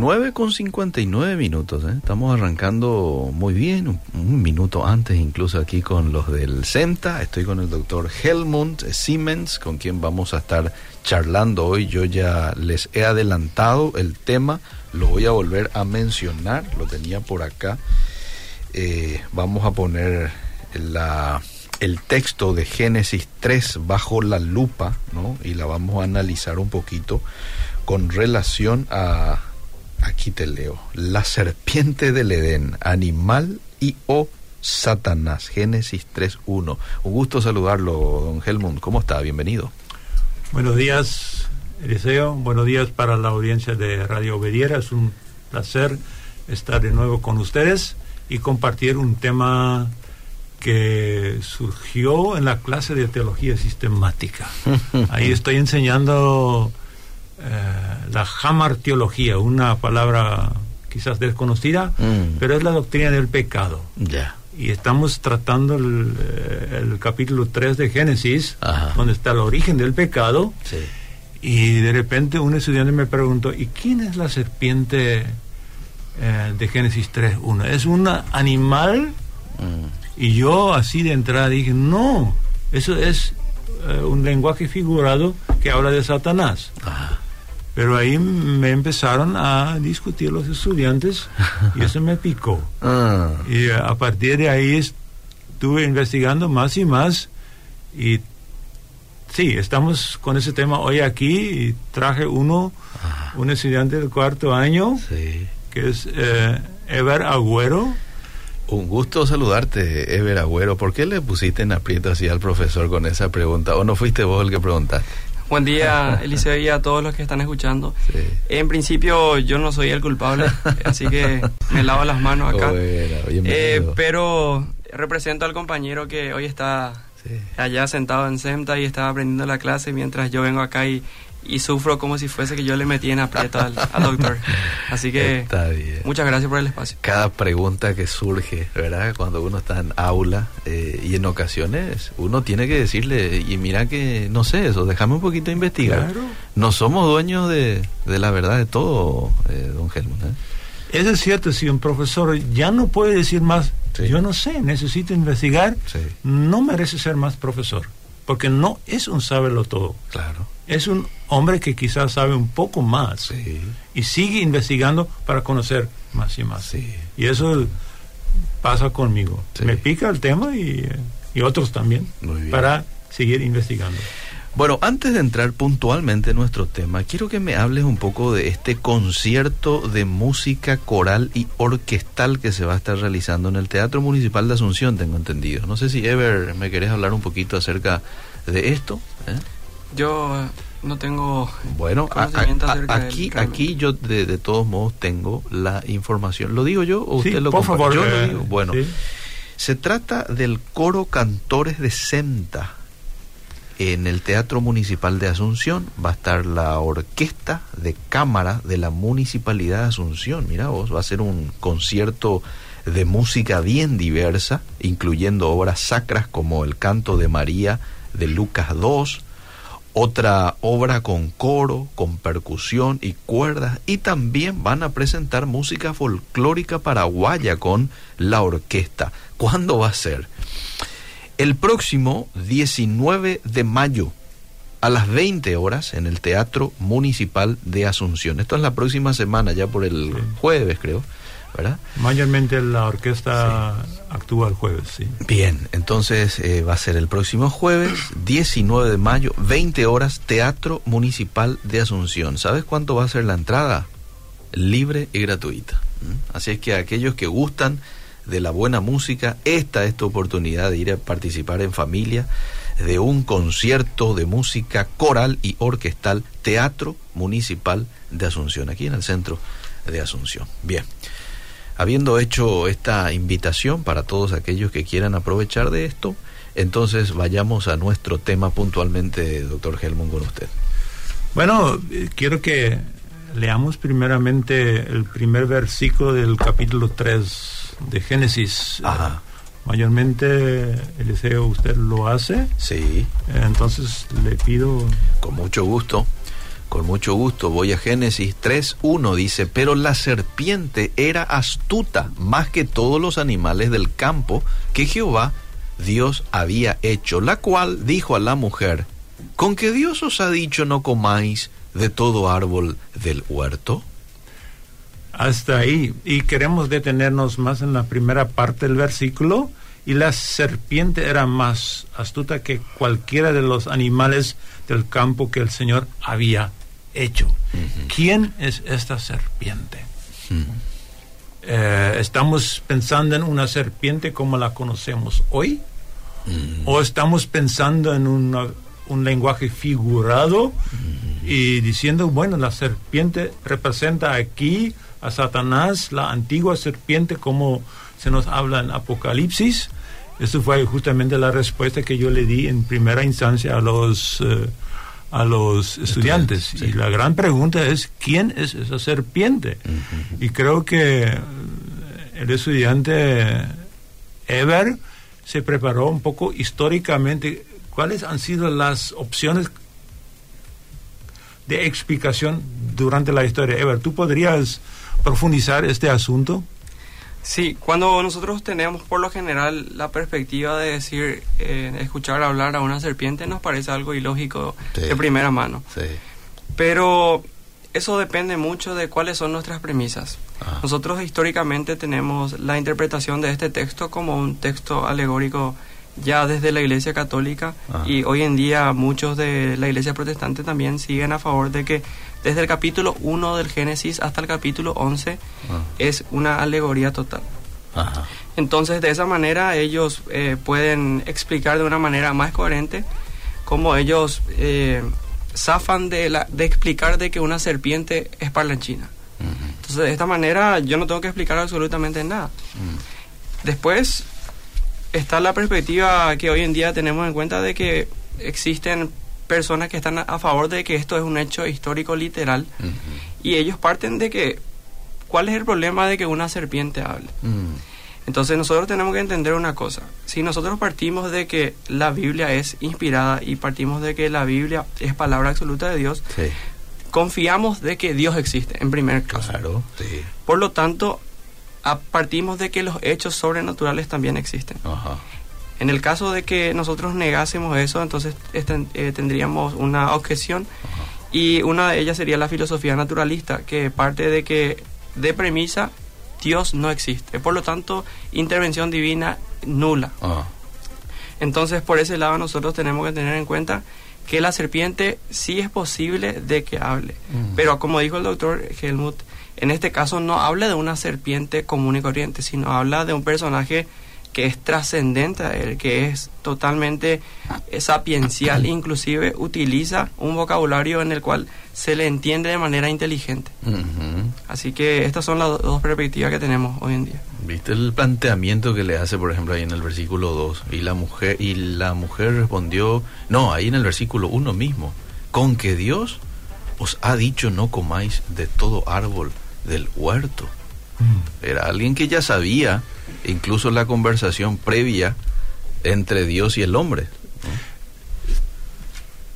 9 con 59 minutos, ¿eh? estamos arrancando muy bien, un, minuto antes incluso aquí con los del CENTA, estoy con el doctor Helmut Siemens, con quien vamos a estar charlando hoy, yo ya les he adelantado el tema, lo voy a volver a mencionar, lo tenía por acá, eh, vamos a poner la, el texto de Génesis 3 bajo la lupa, ¿no? y la vamos a analizar un poquito con relación a Aquí te leo. La serpiente del Edén, animal y o Satanás. Génesis 3.1. Un gusto saludarlo, don Helmut. ¿Cómo está? Bienvenido. Buenos días, Eliseo. Buenos días para la audiencia de Radio Obediera. Es un placer estar de nuevo con ustedes y compartir un tema que surgió en la clase de teología sistemática. Ahí estoy enseñando la jamarteología, una palabra quizás desconocida, mm. pero es la doctrina del pecado. Ya. Y estamos tratando el, eh, capítulo 3 de Génesis, donde está el origen del pecado. Y de repente un estudiante me preguntó, ¿y quién es la serpiente eh, de Génesis 3.1? ¿Es un animal? Mm. Y yo así de entrada dije, no, eso es un lenguaje figurado que habla de Satanás. Pero ahí me empezaron a discutir los estudiantes y eso me picó. Ah. Y a partir de ahí estuve investigando más y más y sí, estamos con ese tema hoy aquí y traje uno, ah. un estudiante del cuarto año, que es eh, Ever Agüero. Un gusto saludarte, Ever Agüero. ¿Por qué le pusiste en aprieto así al profesor con esa pregunta? ¿O no fuiste vos el que preguntaste? Buen día, Eliseo, y a todos los que están escuchando. En principio, yo no soy el culpable, así que me lavo las manos acá. Eh, pero represento al compañero que hoy está allá sentado en SEMTA y está aprendiendo la clase mientras yo vengo acá y y sufro como si fuese que yo le metí en aprieto al, doctor. Así que muchas gracias por el espacio. Cada pregunta que surge, ¿verdad? Cuando uno está en aula eh, y en ocasiones uno tiene que decirle, y mira que no sé eso, déjame un poquito investigar. No somos dueños de, la verdad de todo, eh, don Helmut. ¿eh? Eso es cierto, si un profesor ya no puede decir más, yo no sé, necesito investigar, no merece ser más profesor, porque no es un sábelo todo. Claro es un hombre que quizás sabe un poco más y sigue investigando para conocer más y más. Y eso pasa conmigo. Me pica el tema y, otros también para seguir investigando. Bueno, antes de entrar puntualmente en nuestro tema, quiero que me hables un poco de este concierto de música coral y orquestal que se va a estar realizando en el Teatro Municipal de Asunción, tengo entendido. No sé si Ever me querés hablar un poquito acerca de esto. ¿eh? Yo no tengo bueno aquí aquí yo de, todos modos tengo la información lo digo yo o usted lo por favor yo lo eh, digo bueno se trata del coro cantores de Senta en el Teatro Municipal de Asunción va a estar la orquesta de cámara de la Municipalidad de Asunción mira vos va a ser un concierto de música bien diversa incluyendo obras sacras como el canto de María de Lucas II otra obra con coro, con percusión y cuerdas y también van a presentar música folclórica paraguaya con la orquesta. ¿Cuándo va a ser? El próximo 19 de mayo a las 20 horas en el Teatro Municipal de Asunción. Esto es la próxima semana, ya por el jueves creo. Mayormente la orquesta actúa el jueves, sí. Bien, entonces eh, va a ser el próximo jueves, 19 de mayo, 20 horas, Teatro Municipal de Asunción. ¿Sabes cuánto va a ser la entrada? Libre y gratuita. Así es que aquellos que gustan de la buena música, esta es tu oportunidad de ir a participar en familia de un concierto de música coral y orquestal, Teatro Municipal de Asunción, aquí en el centro de Asunción. Bien. Habiendo hecho esta invitación para todos aquellos que quieran aprovechar de esto, entonces vayamos a nuestro tema puntualmente, doctor Helmut, con usted. Bueno, eh, quiero que leamos primeramente el primer versículo del capítulo 3 de Génesis. Ajá. Mayormente, Eliseo, usted lo hace. Sí. Entonces le pido... Con mucho gusto. Con mucho gusto, voy a Génesis 3.1, dice, pero la serpiente era astuta más que todos los animales del campo que Jehová Dios había hecho, la cual dijo a la mujer, ¿con que Dios os ha dicho no comáis de todo árbol del huerto? Hasta ahí. Y queremos detenernos más en la primera parte del versículo. Y la serpiente era más astuta que cualquiera de los animales del campo que el Señor había hecho. ¿Quién es esta serpiente? Eh, ¿Estamos pensando en una serpiente como la conocemos hoy? ¿O estamos pensando en un lenguaje figurado y diciendo, bueno, la serpiente representa aquí a Satanás, la antigua serpiente, como se nos habla en Apocalipsis? Eso fue justamente la respuesta que yo le di en primera instancia a los... Eh, a los estudiantes. Y la gran pregunta es, ¿quién es esa serpiente? Y creo que el estudiante Ever se preparó un poco históricamente cuáles han sido las opciones de explicación durante la historia. Ever, ¿tú podrías profundizar este asunto? Sí, cuando nosotros tenemos por lo general la perspectiva de decir, eh, escuchar hablar a una serpiente nos parece algo ilógico de primera mano. Sí. Pero eso depende mucho de cuáles son nuestras premisas. Ah. Nosotros históricamente tenemos la interpretación de este texto como un texto alegórico ya desde la Iglesia Católica ah. y hoy en día muchos de la Iglesia Protestante también siguen a favor de que desde el capítulo 1 del Génesis hasta el capítulo 11 ah. es una alegoría total. Entonces, de esa manera ellos eh, pueden explicar de una manera más coherente cómo ellos eh, zafan de, la, de explicar de que una serpiente es parlanchina. Entonces, de esta manera yo no tengo que explicar absolutamente nada. Después está la perspectiva que hoy en día tenemos en cuenta de que existen personas que están a favor de que esto es un hecho histórico literal y ellos parten de que ¿cuál es el problema de que una serpiente hable? Entonces nosotros tenemos que entender una cosa, si nosotros partimos de que la Biblia es inspirada y partimos de que la Biblia es palabra absoluta de Dios, confiamos de que Dios existe en primer caso. Por lo tanto, partimos de que los hechos sobrenaturales también existen. En el caso de que nosotros negásemos eso, entonces este, eh, tendríamos una objeción y una de ellas sería la filosofía naturalista, que parte de que de premisa Dios no existe. Por lo tanto, intervención divina nula. Entonces, por ese lado nosotros tenemos que tener en cuenta que la serpiente sí es posible de que hable. Mm. Pero como dijo el doctor Helmut, en este caso no habla de una serpiente común y corriente, sino habla de un personaje que es trascendente a él, que es totalmente sapiencial, inclusive utiliza un vocabulario en el cual se le entiende de manera inteligente. Así que estas son las dos perspectivas que tenemos hoy en día. ¿Viste el planteamiento que le hace, por ejemplo, ahí en el versículo 2? Y la mujer, y la mujer respondió, no, ahí en el versículo 1 mismo, con que Dios os ha dicho no comáis de todo árbol del huerto. Mm. Era alguien que ya sabía incluso la conversación previa entre Dios y el hombre.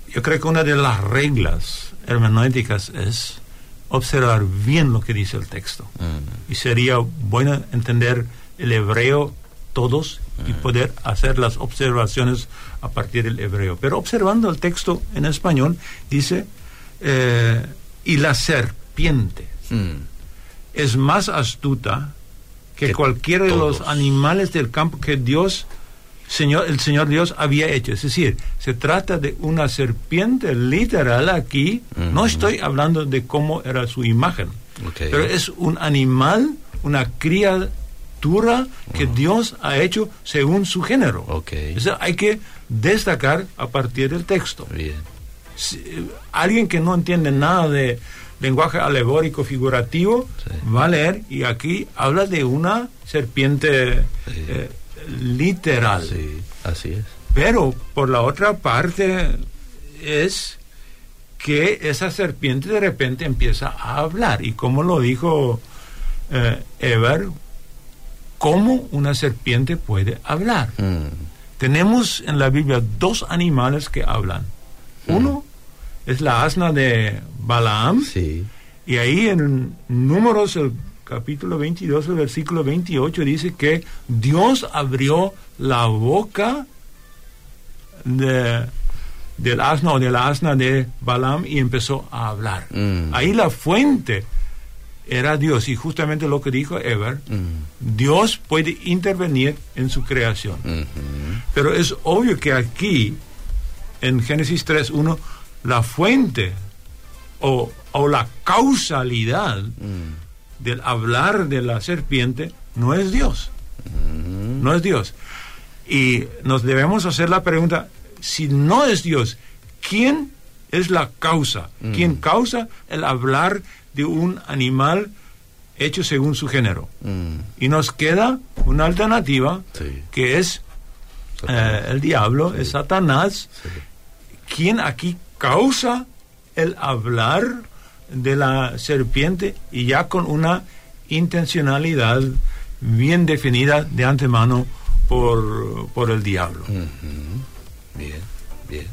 Yo creo que una de las reglas hermenéuticas es observar bien lo que dice el texto. Mm. Y sería bueno entender el hebreo todos y mm. poder hacer las observaciones a partir del hebreo. Pero observando el texto en español, dice, eh, y la serpiente mm. Es más astuta que, cualquiera de los animales del campo que Dios, Señor, el Señor Dios había hecho. Es decir, se trata de una serpiente literal aquí. No estoy hablando de cómo era su imagen, pero es un animal, una criatura que Dios ha hecho según su género. Okay. hay que destacar a partir del texto. alguien que no entiende nada de lenguaje alegórico figurativo, va a leer y aquí habla de una serpiente eh, literal. Sí, así es. Pero por la otra parte es que esa serpiente de repente empieza a hablar y como lo dijo eh, Ever, ¿cómo una serpiente puede hablar? Mm. Tenemos en la Biblia dos animales que hablan. Mm. Uno es la asna de Balaam. Sí. Y ahí en Números, el capítulo 22, el versículo 28, dice que Dios abrió la boca de, del asna o de la asna de Balaam y empezó a hablar. Mm. Ahí la fuente era Dios y justamente lo que dijo Ever, mm. Dios puede intervenir en su creación. Mm-hmm. Pero es obvio que aquí, en Génesis 3.1, la fuente o, la causalidad mm. del hablar de la serpiente no es Dios. Mm-hmm. No es Dios. Y nos debemos hacer la pregunta, si no es Dios, ¿quién es la causa? ¿Quién causa el hablar de un animal hecho según su género. Mm. Y nos queda una alternativa que es eh, el diablo, es Satanás, quien aquí causa el hablar de la serpiente y ya con una intencionalidad bien definida de antemano por, por el diablo. Bien, bien.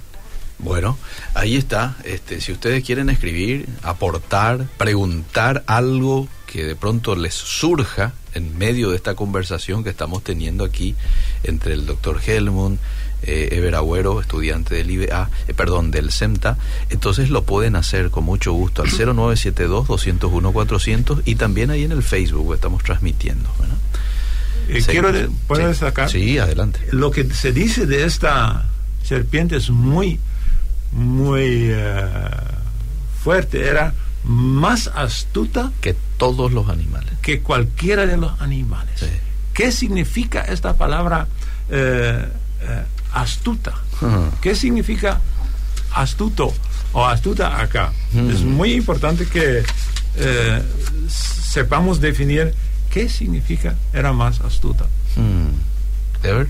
Bueno, ahí está. Este, si ustedes quieren escribir, aportar, preguntar algo que de pronto les surja en medio de esta conversación que estamos teniendo aquí entre el doctor Helmut, eh, Ever Agüero, estudiante del IBA, eh, perdón, del CEMTA, entonces lo pueden hacer con mucho gusto al 0972-201-400 y también ahí en el Facebook estamos transmitiendo. Eh, quiero poder destacar. Sí, adelante. Lo que se dice de esta serpiente es muy muy eh, fuerte, era más astuta que todos los animales. Que cualquiera de los animales. ¿Qué significa esta palabra astuta? ¿Qué significa astuto o astuta acá? Es muy importante que sepamos definir qué significa era más astuta. ver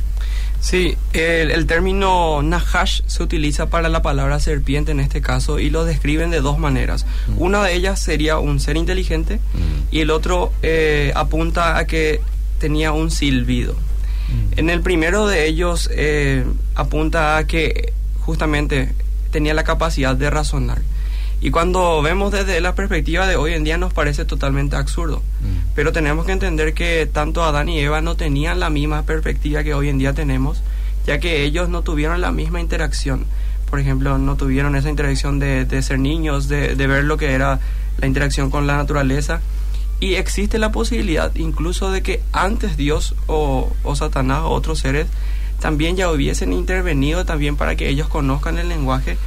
Sí, el, término Nahash se utiliza para la palabra serpiente en este caso y lo describen de dos maneras. Mm. Una de ellas sería un ser inteligente mm. y el otro eh, apunta a que tenía un silbido. En el primero de ellos eh, apunta a que justamente tenía la capacidad de razonar. Y cuando vemos desde la perspectiva de hoy en día nos parece totalmente absurdo. Mm. Pero tenemos que entender que tanto Adán y Eva no tenían la misma perspectiva que hoy en día tenemos, ya que ellos no tuvieron la misma interacción. Por ejemplo, no tuvieron esa interacción de, de ser niños, de, de, ver lo que era la interacción con la naturaleza. Y existe la posibilidad incluso de que antes Dios o, o Satanás o otros seres también ya hubiesen intervenido también para que ellos conozcan el lenguaje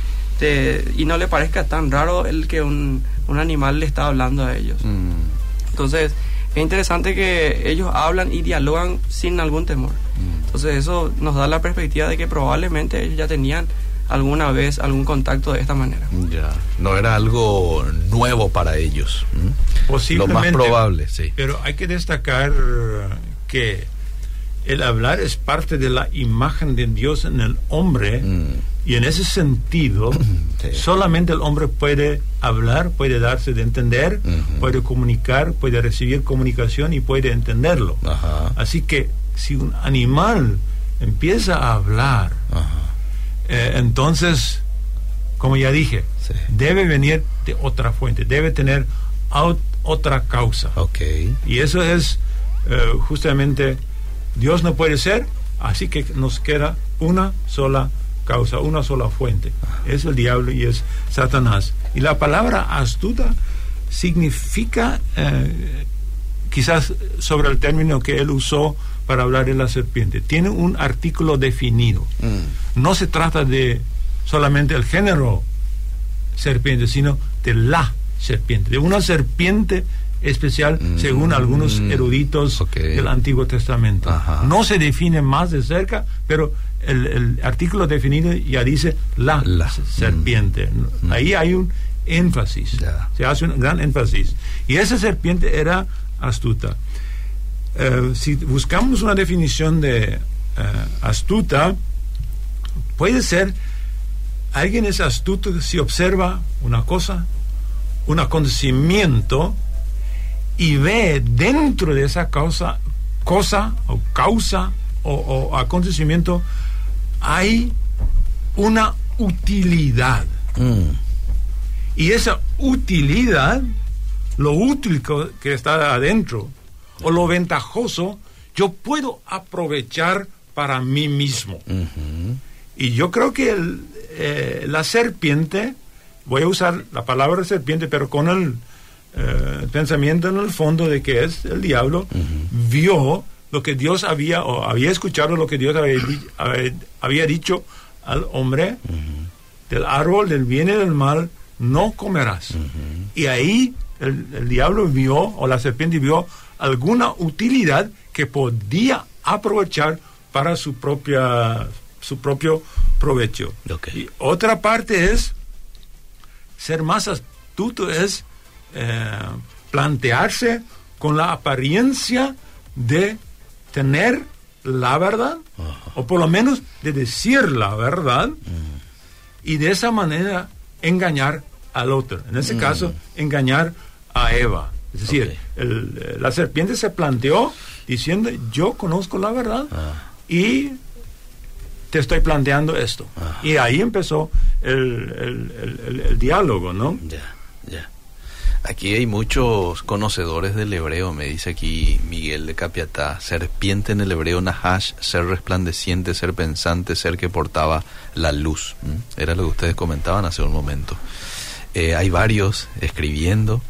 y no le parezca tan raro el que un, un animal le está hablando a ellos. Mm. Entonces, es interesante que ellos hablan y dialogan sin algún temor. Mm. Entonces, eso nos da la perspectiva de que probablemente ellos ya tenían alguna vez algún contacto de esta manera. Ya, no era algo nuevo para ellos. Posiblemente. Lo más probable, sí. Pero hay que destacar que el hablar es parte de la imagen de Dios en el hombre. Mm. Y en ese sentido, solamente el hombre puede hablar, puede darse de entender, puede comunicar, puede recibir comunicación y puede entenderlo. Así que si un animal empieza a hablar, eh, entonces, como ya dije, debe venir de otra fuente, debe tener otra causa. Y eso es eh, justamente, Dios no puede ser, así que nos queda una sola causa, una sola fuente. Es el diablo y es Satanás. Y la palabra astuta significa, eh, quizás sobre el término que él usó para hablar de la serpiente, tiene un artículo definido. Mm. No se trata de solamente el género serpiente, sino de la serpiente, de una serpiente especial mm. según algunos eruditos del Antiguo Testamento. No se define más de cerca, pero el, artículo definido ya dice la, serpiente. Mm. Ahí hay un énfasis, se hace un gran énfasis. Y esa serpiente era astuta. Eh, si buscamos una definición de eh, astuta, puede ser, alguien es astuto si observa una cosa, un acontecimiento, y ve dentro de esa causa, cosa o causa o acontecimiento hay una utilidad. Mm. Y esa utilidad, lo útil que está adentro, o lo ventajoso, yo puedo aprovechar para mí mismo. Y yo creo que eh, la serpiente, voy a usar la palabra serpiente, pero con el eh, pensamiento en el fondo de que es el diablo, vio lo que Dios había, o había escuchado lo que Dios había, dicho al hombre, del árbol del bien y del mal no comerás. Y ahí el, diablo vio, o la serpiente vio, alguna utilidad que podía aprovechar para su propia su propio provecho. Y otra parte es ser más astuto es eh, plantearse con la apariencia de tener la verdad, o por lo menos de decir la verdad, mm. y de esa manera engañar al otro. En ese mm. caso, engañar a Eva. Es decir, la serpiente se planteó diciendo, yo conozco la verdad ah. y te estoy planteando esto. Ah. Y ahí empezó el, diálogo, ¿no? Ya, ya. Aquí hay muchos conocedores del hebreo, me dice aquí Miguel de Capiatá. Serpiente en el hebreo Nahash, ser resplandeciente, ser pensante, ser que portaba la luz. Era lo que ustedes comentaban hace un momento. Eh, hay varios escribiendo.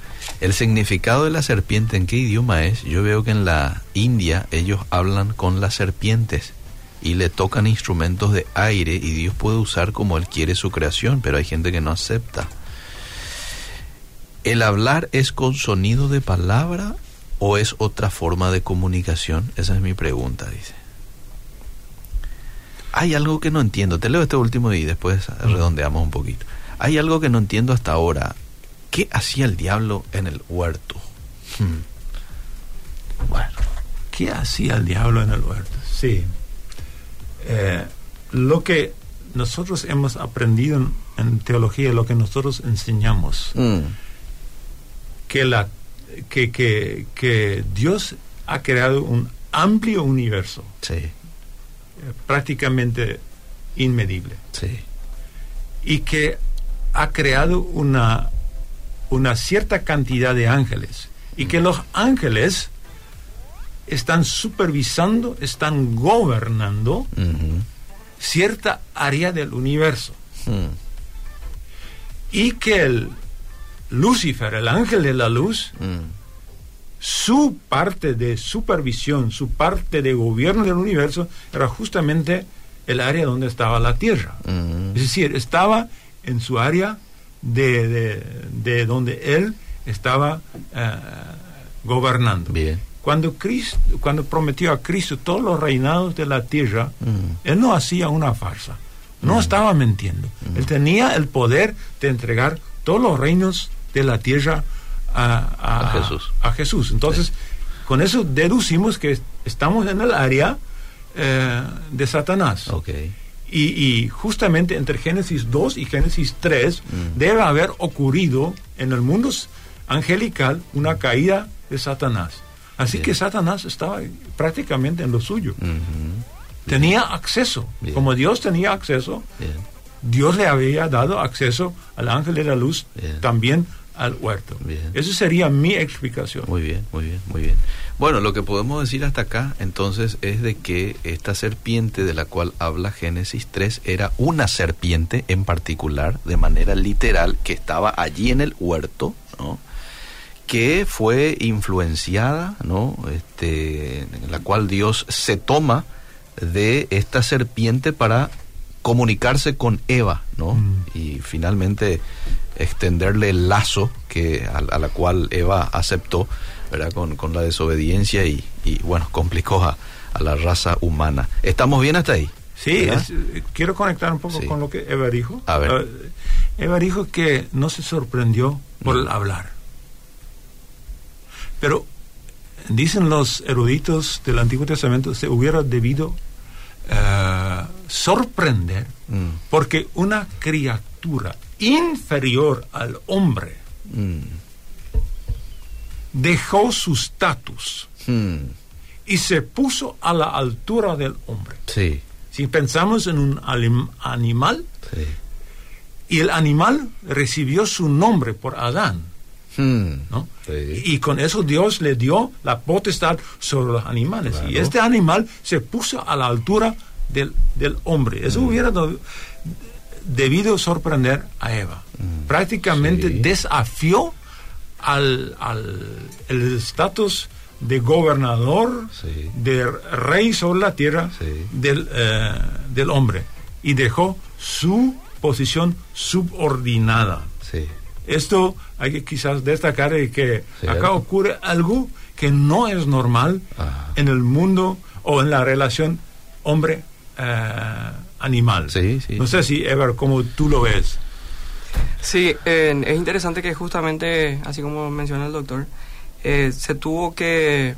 El significado de la serpiente, ¿en qué idioma es? Yo veo que en la India ellos hablan con las serpientes y le tocan instrumentos de aire y Dios puede usar como Él quiere su creación, pero hay gente que no acepta. ¿El hablar es con sonido de palabra o es otra forma de comunicación? Esa es mi pregunta, dice. Hay algo que no entiendo. Te leo este último y después redondeamos un poquito. Hay algo que no entiendo hasta ahora. ¿Qué hacía el diablo en el huerto? Hmm. Bueno, ¿qué hacía el diablo en el huerto? Sí. Eh, lo que nosotros hemos aprendido en, teología, lo que nosotros enseñamos. Mm que, la, que, que, que Dios ha creado un amplio universo. Sí. Eh, prácticamente inmedible. Sí. Y que ha creado una, una cierta cantidad de ángeles. Y que los ángeles están supervisando, están gobernando cierta área del universo. Mm. Y que el, Lucifer, el ángel de la luz, mm. su parte de supervisión, su parte de gobierno del universo era justamente el área donde estaba la tierra. Mm. Es decir, estaba en su área de, de, donde él estaba eh, gobernando. Bien. Cuando, Cristo, cuando prometió a Cristo todos los reinados de la tierra, mm. él no hacía una farsa, no estaba mintiendo. Él tenía el poder de entregar todos los reinos de la tierra a, Jesús. A Jesús. Entonces, con eso deducimos que estamos en el área eh, de Satanás. Okay. Y, justamente entre Génesis 2 y Génesis 3 mm. debe haber ocurrido en el mundo angelical una caída de Satanás. Así que Satanás estaba prácticamente en lo suyo. Tenía acceso. Como Dios tenía acceso, Dios le había dado acceso al ángel de la luz también al huerto. Bien. Esa sería mi explicación. Muy bien, muy bien, muy bien. Bueno, lo que podemos decir hasta acá entonces es de que esta serpiente de la cual habla Génesis 3 era una serpiente en particular, de manera literal, que estaba allí en el huerto, ¿no? que fue influenciada, ¿no? Este, en la cual Dios se toma de esta serpiente para comunicarse con Eva, ¿no? Mm. Y finalmente extenderle el lazo que a, la cual Eva aceptó, ¿verdad? Con, la desobediencia y, bueno, complicó a, la raza humana. ¿Estamos bien hasta ahí? Sí, quiero conectar un poco con lo que Eva dijo. A ver. Eh, Eva dijo que no se sorprendió por el hablar. Pero dicen los eruditos del Antiguo Testamento, se hubiera debido uh, sorprender mm. porque una criatura inferior al hombre mm. dejó su estatus mm. y se puso a la altura del hombre. Sí. Si pensamos en un animal y el animal recibió su nombre por Adán. Hmm. Y con eso Dios le dio la potestad sobre los animales. Y este animal se puso a la altura del, hombre. Eso hmm. hubiera debido sorprender a Eva. Hmm. Prácticamente desafió al, el estatus de gobernador, de rey sobre la tierra del, eh, del hombre. Y dejó su posición subordinada. Esto hay que quizás destacar que acá ocurre algo que no es normal en el mundo o en la relación hombre-animal. no sé si, Ever, como tú lo ves. Sí, es interesante que justamente, así como menciona el doctor, eh, se tuvo que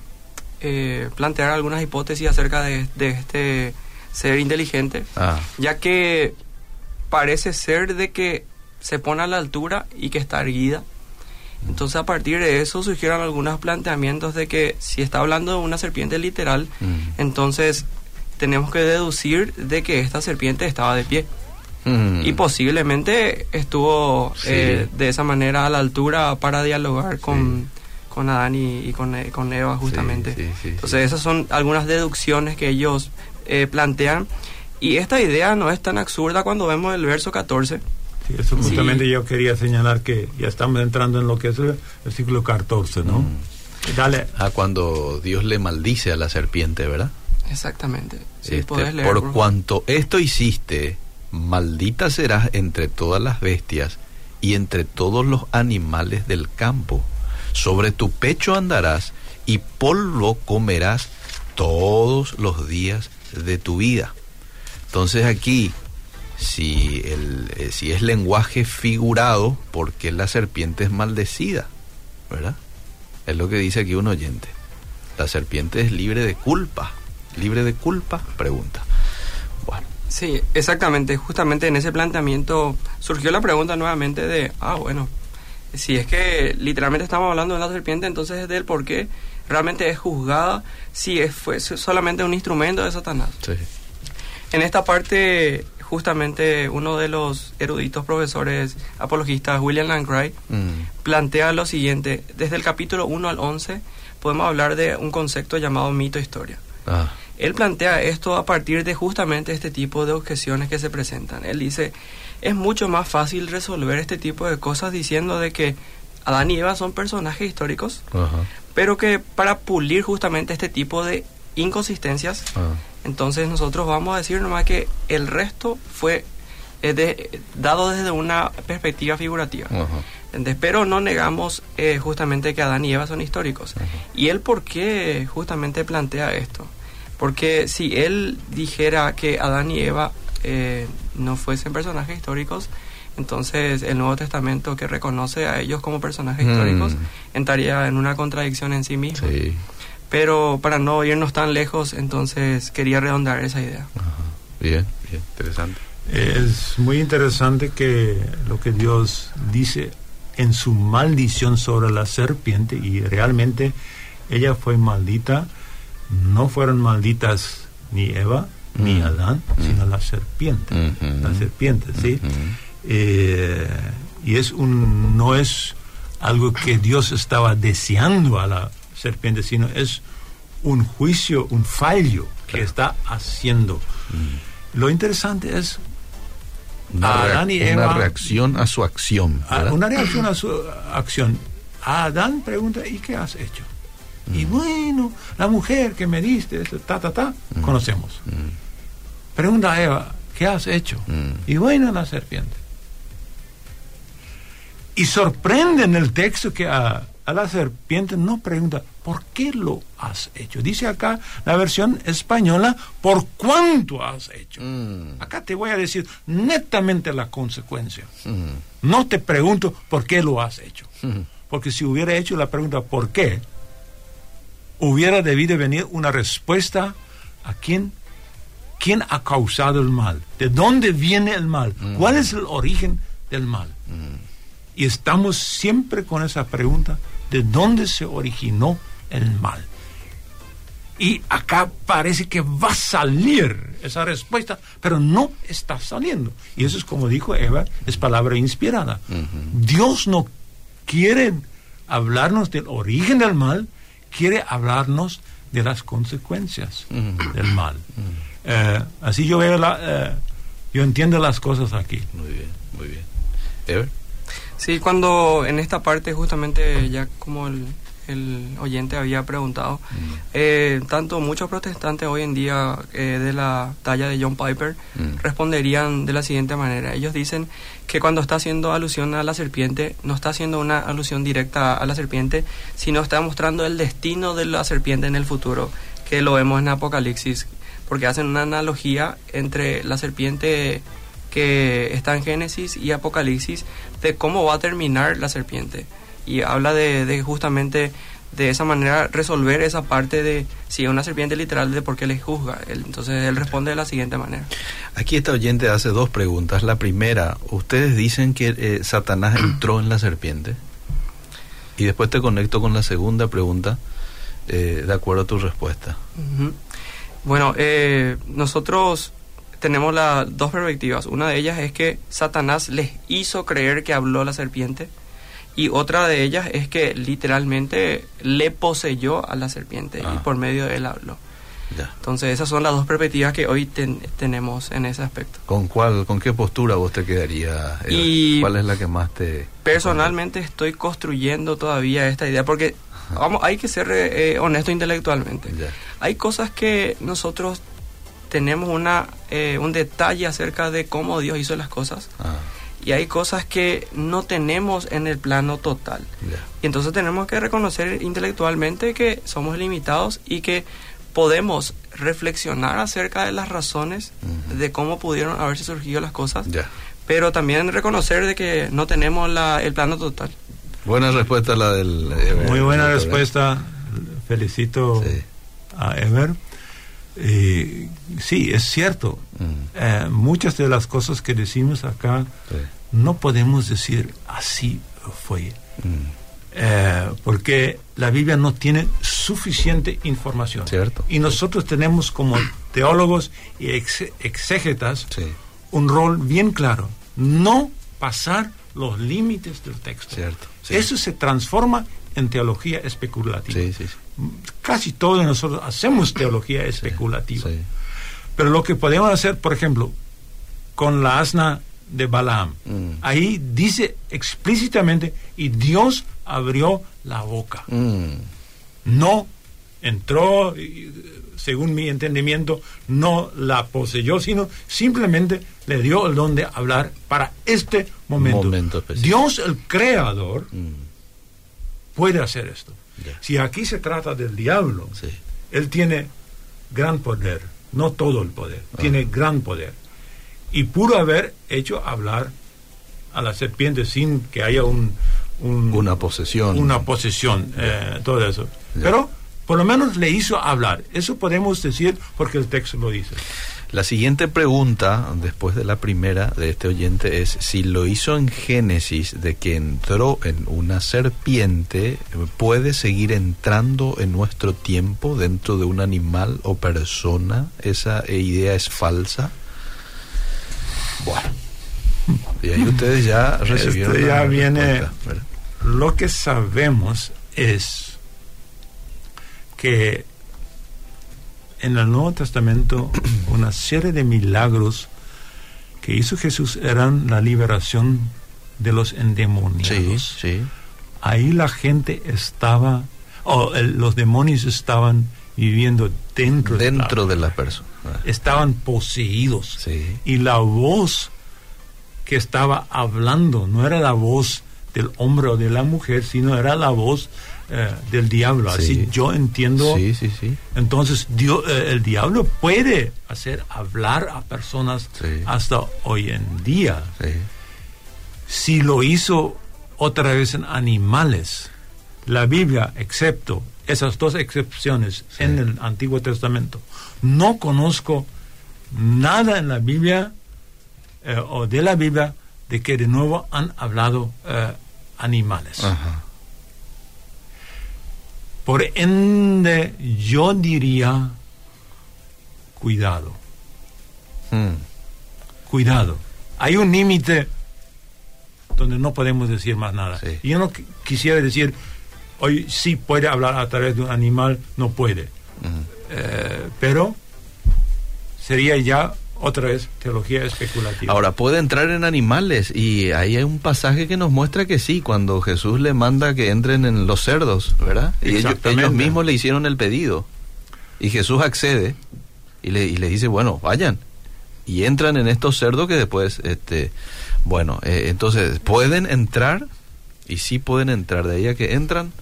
eh, plantear algunas hipótesis acerca de, este ser inteligente, ah. ya que parece ser de que se pone a la altura y que está erguida. Entonces a partir de eso surgieron algunos planteamientos de que si está hablando de una serpiente literal, mm. entonces tenemos que deducir de que esta serpiente estaba de pie. Mm. Y posiblemente estuvo eh, de esa manera a la altura para dialogar con, con Adán y, con, eh, con, Eva justamente. Entonces esas son algunas deducciones que ellos eh, plantean. Y esta idea no es tan absurda cuando vemos el verso 14 Sí, eso justamente yo quería señalar que ya estamos entrando en lo que es el, ciclo 14, ¿no? Mm. Dale. Ah, cuando Dios le maldice a la serpiente, ¿verdad? Exactamente. Sí, este, por, cuanto esto hiciste, maldita serás entre todas las bestias y entre todos los animales del campo. Sobre tu pecho andarás y polvo comerás todos los días de tu vida. Entonces aquí si, el, eh, si es lenguaje figurado, porque la serpiente es maldecida? ¿Verdad? Es lo que dice aquí un oyente. La serpiente es libre de culpa. ¿Libre de culpa? Pregunta. Bueno. Sí, exactamente. Justamente en ese planteamiento surgió la pregunta nuevamente de, ah, bueno, si es que literalmente estamos hablando de la serpiente, entonces es del por qué realmente es juzgada si es, fue solamente un instrumento de Satanás. Sí. En esta parte justamente uno de los eruditos profesores apologistas, William Langray, mm. plantea lo siguiente, desde el capítulo 1 al 11 podemos hablar de un concepto llamado mito-historia. Ah. Él plantea esto a partir de justamente este tipo de objeciones que se presentan. Él dice, es mucho más fácil resolver este tipo de cosas diciendo de que Adán y Eva son personajes históricos, pero que para pulir justamente este tipo de inconsistencias, ah. Entonces nosotros vamos a decir nomás que el resto fue eh, dado desde una perspectiva figurativa. Pero no negamos eh, justamente que Adán y Eva son históricos. ¿Y él por qué justamente plantea esto? Porque si él dijera que Adán y Eva eh, no fuesen personajes históricos, entonces el Nuevo Testamento que reconoce a ellos como personajes históricos mm. entraría en una contradicción en sí mismo. Sí. Pero para no irnos tan lejos, entonces quería redondar esa idea. Bien, bien, interesante. Es muy interesante que lo que Dios dice en su maldición sobre la serpiente, y realmente ella fue maldita, no fueron malditas ni Eva ni mm. Adán, sino mm. la serpiente. Mm-hmm. La serpiente, ¿sí? Mm-hmm. Eh, y es un, no es algo que Dios estaba deseando a la serpiente, sino es un juicio, un fallo que está haciendo. Mm. Lo interesante es una, reacción a su acción. una reacción a su acción. Adán pregunta, ¿y qué has hecho? Y bueno, la mujer que me diste, ta, ta, ta, mm. conocemos. Pregunta a Eva, ¿qué has hecho? Y bueno, la serpiente. Y sorprende en el texto que a, a la serpiente no pregunta, ¿por qué lo has hecho? Dice acá la versión española, ¿por cuánto has hecho? Mm. Acá te voy a decir netamente la consecuencia. Mm. No te pregunto por qué lo has hecho. Mm. Porque si hubiera hecho la pregunta ¿por qué? Hubiera debido venir una respuesta a quién, quién ha causado el mal, de dónde viene el mal, cuál es el origen del mal. Y estamos siempre con esa pregunta de dónde se originó el mal. Y acá parece que va a salir esa respuesta, pero no está saliendo. Y eso es como dijo Eva, es palabra inspirada. Dios no quiere hablarnos del origen del mal, quiere hablarnos de las consecuencias del mal. Eh, así yo veo la, eh, yo entiendo las cosas aquí. Muy bien, muy bien. Ever. Sí, cuando en esta parte justamente ya como el, el oyente había preguntado, mm. eh, tanto muchos protestantes hoy en día eh, de la talla de John Piper mm. responderían de la siguiente manera. Ellos dicen que cuando está haciendo alusión a la serpiente, no está haciendo una alusión directa a la serpiente, sino está mostrando el destino de la serpiente en el futuro, que lo vemos en Apocalipsis, porque hacen una analogía entre la serpiente que está en Génesis y Apocalipsis de cómo va a terminar la serpiente y habla de, justamente de esa manera resolver esa parte de si es una serpiente literal de por qué le juzga. entonces él responde de la siguiente manera. Aquí esta oyente hace dos preguntas. La primera, ustedes dicen que eh, Satanás entró en la serpiente. Y después te conecto con la segunda pregunta, eh, de acuerdo a tu respuesta. Bueno, eh, nosotros tenemos las dos perspectivas. Una de ellas es que Satanás les hizo creer que habló la serpiente y otra de ellas es que literalmente le poseyó a la serpiente y ah. por medio de él habló. Entonces esas son las dos perspectivas que hoy tenemos en ese aspecto. ¿Con cuál, con qué postura vos te quedaría? Y ¿Cuál es la que más te... Personalmente estoy construyendo todavía esta idea porque vamos, hay que ser eh, honesto intelectualmente. Hay cosas que nosotros tenemos una, eh, un detalle acerca de cómo Dios hizo las cosas. Ah y hay cosas que no tenemos en el plano total. Y entonces tenemos que reconocer intelectualmente que somos limitados y que podemos reflexionar acerca de las razones de cómo pudieron haberse surgido las cosas, pero también reconocer de que no tenemos la, el plano total. Buena respuesta la del... Muy buena respuesta, felicito a Ever. sí, es cierto. Eh, muchas de las cosas que decimos acá no podemos decir así fue. Eh, porque la Biblia no tiene suficiente información. Cierto. Y nosotros tenemos como teólogos y exégetas un rol bien claro. No pasar los límites del texto. Cierto. Eso se transforma en teología especulativa. Casi todos nosotros hacemos teología especulativa. Pero lo que podemos hacer, por ejemplo, con la asna de Balaam. Mm. Ahí dice explícitamente, y Dios abrió la boca. Mm. No entró, según mi entendimiento, no la poseyó, sino simplemente le dio el don de hablar para este momento. Dios, el creador, mm. puede hacer esto. Si aquí se trata del diablo, él tiene gran poder, no todo el poder, ah. tiene gran poder. Y pudo haber hecho hablar a la serpiente sin que haya un, una posesión. una posesión eh, todo eso. Pero por lo menos le hizo hablar eso podemos decir porque el texto lo dice la siguiente pregunta después de la primera de este oyente es si lo hizo en Génesis de que entró en una serpiente puede seguir entrando en nuestro tiempo dentro de un animal o persona esa idea es falsa bueno. Y ahí ustedes ya recibieron. Esto ya viene. Lo que sabemos es que en el Nuevo Testamento una serie de milagros que hizo Jesús eran la liberación de los endemoniados. Sí, Ahí la gente estaba, o los demonios estaban viviendo dentro, dentro de la persona estaban poseídos. Y la voz que estaba hablando no era la voz del hombre o de la mujer, sino era la voz eh, del diablo. Así yo entiendo. Entonces, Dios, eh, el diablo puede hacer hablar a personas hasta hoy en día. Si lo hizo otra vez en animales, la Biblia, excepto esas dos excepciones en el Antiguo Testamento, no conozco nada en la Biblia eh, o de la Biblia de que de nuevo han hablado animales. Por ende, yo diría, cuidado. Hmm. Cuidado. Hay un límite donde no podemos decir más nada. Yo no quisiera decir, hoy sí puede hablar a través de un animal, no puede. Eh, pero sería ya otra vez teología especulativa. Ahora, puede entrar en animales y ahí hay un pasaje que nos muestra que sí, cuando Jesús le manda que entren en los cerdos, ¿verdad? Y ellos, mismos le hicieron el pedido. Y Jesús accede y le, y le dice, bueno, vayan. Y entran en estos cerdos que después, este, bueno, eh, entonces pueden entrar y sí pueden entrar. De ahí a que entran,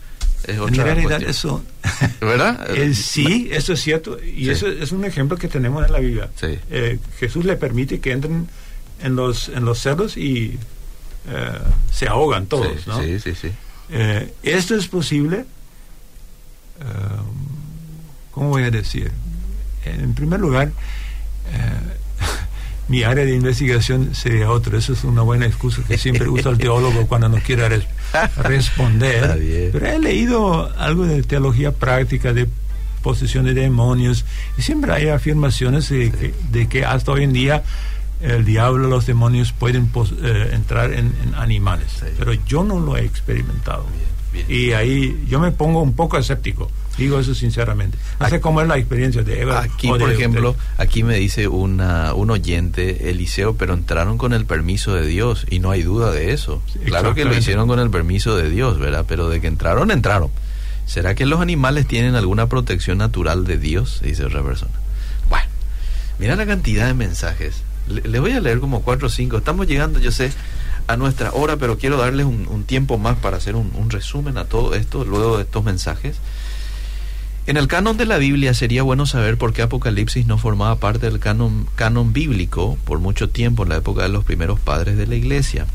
en realidad eso ¿verdad? sí eso es cierto y eso es un ejemplo que tenemos en la Biblia eh, Jesús le permite que entren en los en los cerdos y eh, se ahogan todos ¿no? sí sí sí. Eh, esto es posible cómo voy a decir en primer lugar mi área de investigación sería otra. Eso es una buena excusa que siempre usa el teólogo cuando no quiere responder. Pero he leído algo de teología práctica, de posesión de demonios, y siempre hay afirmaciones de, que, hasta hoy en día el diablo, los demonios pueden eh, entrar en, animales. Pero yo no lo he experimentado. Y ahí yo me pongo un poco escéptico. Digo eso sinceramente. No sé cómo es la experiencia de Eva. Aquí, por ejemplo, aquí me dice una, un oyente, Eliseo, pero entraron con el permiso de Dios y no hay duda de eso. Claro que lo hicieron con el permiso de Dios, ¿verdad? Pero de que entraron, entraron. ¿Será que los animales tienen alguna protección natural de Dios? Dice otra persona. Bueno, mira la cantidad de mensajes. Le, voy a leer como cuatro o cinco. Estamos llegando, yo sé, a nuestra hora, pero quiero darles un, tiempo más para hacer un, un resumen a todo esto luego de estos mensajes. En el canon de la Biblia sería bueno saber por qué Apocalipsis no formaba parte del canon, canon bíblico por mucho tiempo en la época de los primeros padres de la iglesia.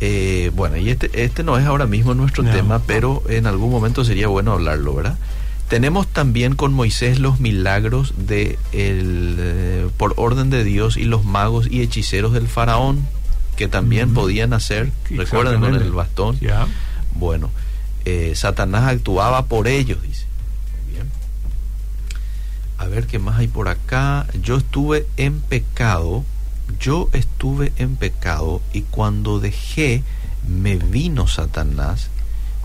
Eh, bueno, y este, este no es ahora mismo nuestro tema, pero en algún momento sería bueno hablarlo, ¿verdad? Tenemos también con Moisés los milagros de el, eh, por orden de Dios y los magos y hechiceros del faraón que también podían hacer, recuerden con el bastón. Bueno, eh, Satanás actuaba por ellos, dice. A ver qué más hay por acá. Yo estuve en pecado. Yo estuve en pecado y cuando dejé me vino Satanás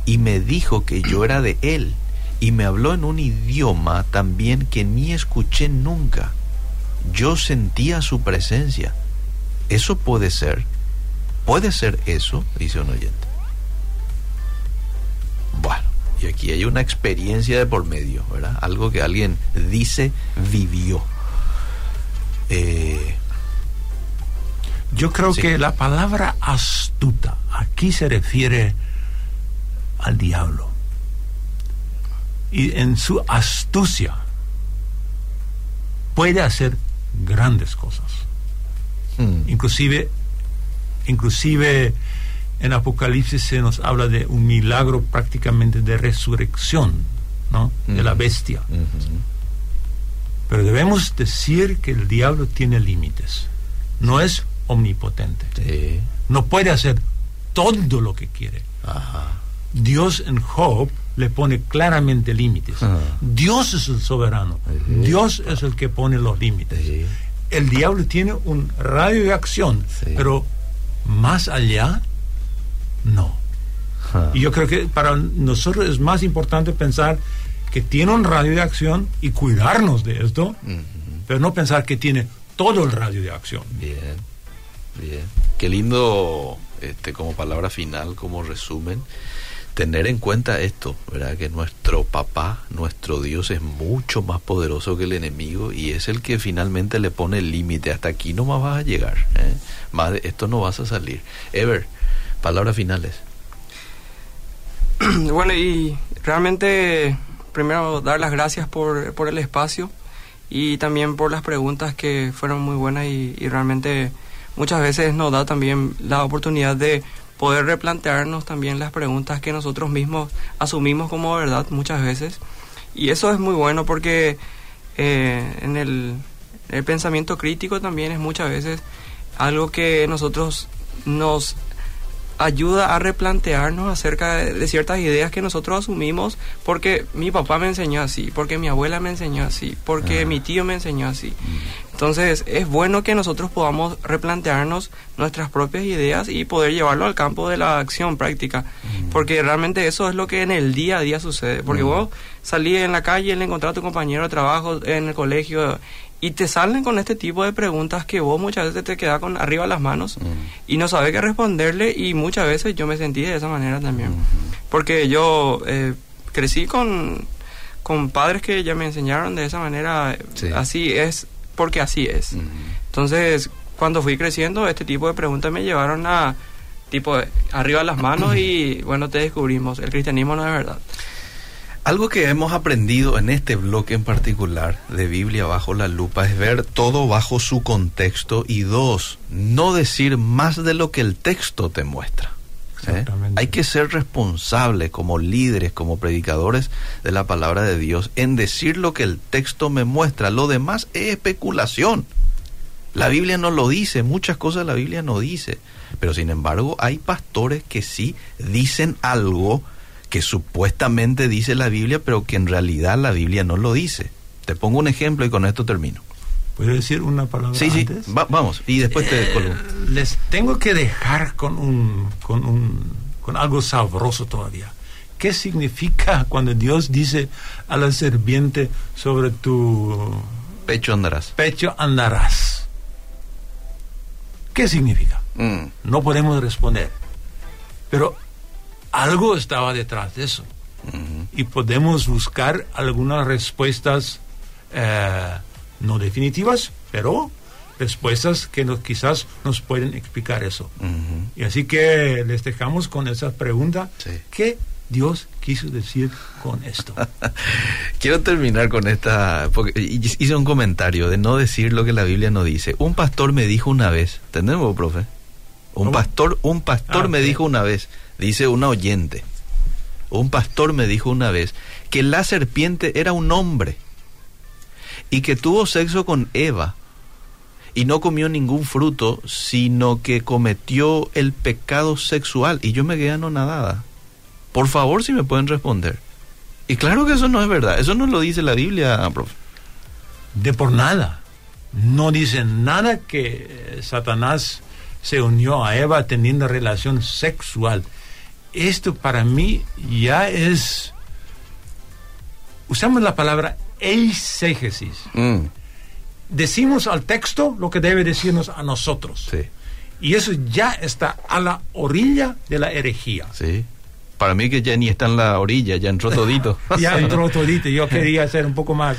y me dijo que yo era de él y me habló en un idioma también que ni escuché nunca. Yo sentía su presencia. ¿Eso puede ser? ¿Puede ser eso? Dice un oyente. Y aquí hay una experiencia de por medio, ¿verdad? Algo que alguien dice, vivió. Eh, Yo creo que la palabra astuta aquí se refiere al diablo. Y en su astucia puede hacer grandes cosas. Hmm. Inclusive, inclusive en Apocalipsis se nos habla de un milagro prácticamente de resurrección, ¿no? De la bestia. Pero debemos decir que el diablo tiene límites. No es omnipotente. No puede hacer todo lo que quiere. Dios en Job le pone claramente límites. Dios es el soberano. Dios es el que pone los límites. El diablo tiene un radio de acción, pero más allá no. Y yo creo que para nosotros es más importante pensar que tiene un radio de acción y cuidarnos de esto, pero no pensar que tiene todo el radio de acción. Bien, bien. Qué lindo, este, como palabra final, como resumen, tener en cuenta esto, ¿verdad? Que nuestro papá, nuestro Dios es mucho más poderoso que el enemigo y es el que finalmente le pone el límite. Hasta aquí no más vas a llegar, ¿eh? más de esto no vas a salir. Ever palabras finales. Bueno, y realmente primero dar las gracias por, por, el espacio y también por las preguntas que fueron muy buenas y, realmente muchas veces nos da también la oportunidad de poder replantearnos también las preguntas que nosotros mismos asumimos como verdad muchas veces. Y eso es muy bueno porque eh, en el, el pensamiento crítico también es muchas veces algo que nosotros nos ayuda a replantearnos acerca de, ciertas ideas que nosotros asumimos porque mi papá me enseñó así, porque mi abuela me enseñó así, porque ah. mi tío me enseñó así. Mm. Entonces es bueno que nosotros podamos replantearnos nuestras propias ideas y poder llevarlo al campo de la acción práctica, mm. porque realmente eso es lo que en el día a día sucede, porque mm. vos salís en la calle, le encontrás a tu compañero de trabajo en el colegio y te salen con este tipo de preguntas que vos muchas veces te quedas con arriba las manos y no sabes qué responderle y muchas veces yo me sentí de esa manera también. Porque yo eh, crecí con, con padres que ya me enseñaron de esa manera, así es, porque así es. Entonces, cuando fui creciendo, este tipo de preguntas me llevaron a tipo arriba las manos y bueno, te descubrimos, el cristianismo no es verdad. Algo que hemos aprendido en este bloque en particular de Biblia bajo la lupa es ver todo bajo su contexto y dos, no decir más de lo que el texto te muestra. ¿eh? Hay que ser responsable como líderes, como predicadores de la palabra de Dios en decir lo que el texto me muestra. Lo demás es especulación. La Biblia no lo dice, muchas cosas la Biblia no dice, pero sin embargo hay pastores que sí dicen algo que supuestamente dice la Biblia, pero que en realidad la Biblia no lo dice. Te pongo un ejemplo y con esto termino. ¿Puedo decir una palabra? Sí, sí, vamos, y después te eh, Les tengo que dejar con, un, con, un, con algo sabroso todavía. ¿Qué significa cuando Dios dice a la serpiente sobre tu pecho andarás? Pecho andarás. ¿Qué significa? Mm. No podemos responder. Pero algo estaba detrás de eso. Y podemos buscar algunas respuestas eh, no definitivas, pero respuestas que nos, quizás nos pueden explicar eso. Y así que les dejamos con esa pregunta. ¿Qué Dios quiso decir con esto? Quiero terminar con esta, porque hice un comentario de no decir lo que la Biblia no dice. Un pastor me dijo una vez, ¿tenemos, profe? Un pastor, un pastor ah, me dijo una vez, Dice una oyente, un pastor me dijo una vez que la serpiente era un hombre y que tuvo sexo con Eva y no comió ningún fruto, sino que cometió el pecado sexual. Y yo me quedé anonadada. Por favor, si me pueden responder. Y claro que eso no es verdad, eso no lo dice la Biblia. De por nada. No dice nada que Satanás se unió a Eva teniendo relación sexual esto para mí ya es, usamos la palabra eisegesis. Mm. Decimos al texto lo que debe decirnos a nosotros. Y eso ya está a la orilla de la herejía. Sí. Para mí que ya ni está en la orilla, ya entró todito. ya entró todito. Yo quería ser un poco más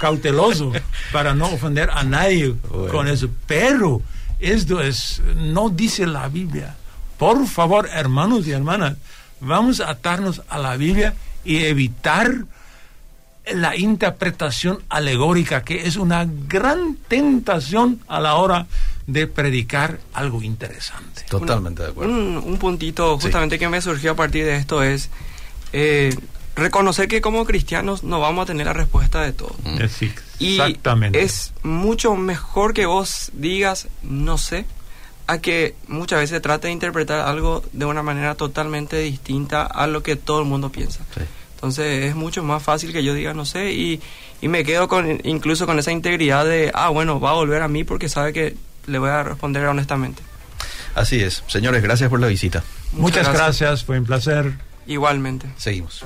cauteloso para no ofender a nadie con eso. Pero esto es, no dice la Biblia. Por favor, hermanos y hermanas, vamos a atarnos a la Biblia y evitar la interpretación alegórica, que es una gran tentación a la hora de predicar algo interesante. Totalmente de acuerdo. Un, puntito justamente que me surgió a partir de esto es eh, reconocer que como cristianos no vamos a tener la respuesta de todo. Mm. exactamente. Y es mucho mejor que vos digas no sé a que muchas veces se trata de interpretar algo de una manera totalmente distinta a lo que todo el mundo piensa. Entonces es mucho más fácil que yo diga no sé y, y, me quedo con incluso con esa integridad de, ah, bueno, va a volver a mí porque sabe que le voy a responder honestamente. Así es. Señores, gracias por la visita. Muchas, gracias, fue un placer. Igualmente. Seguimos.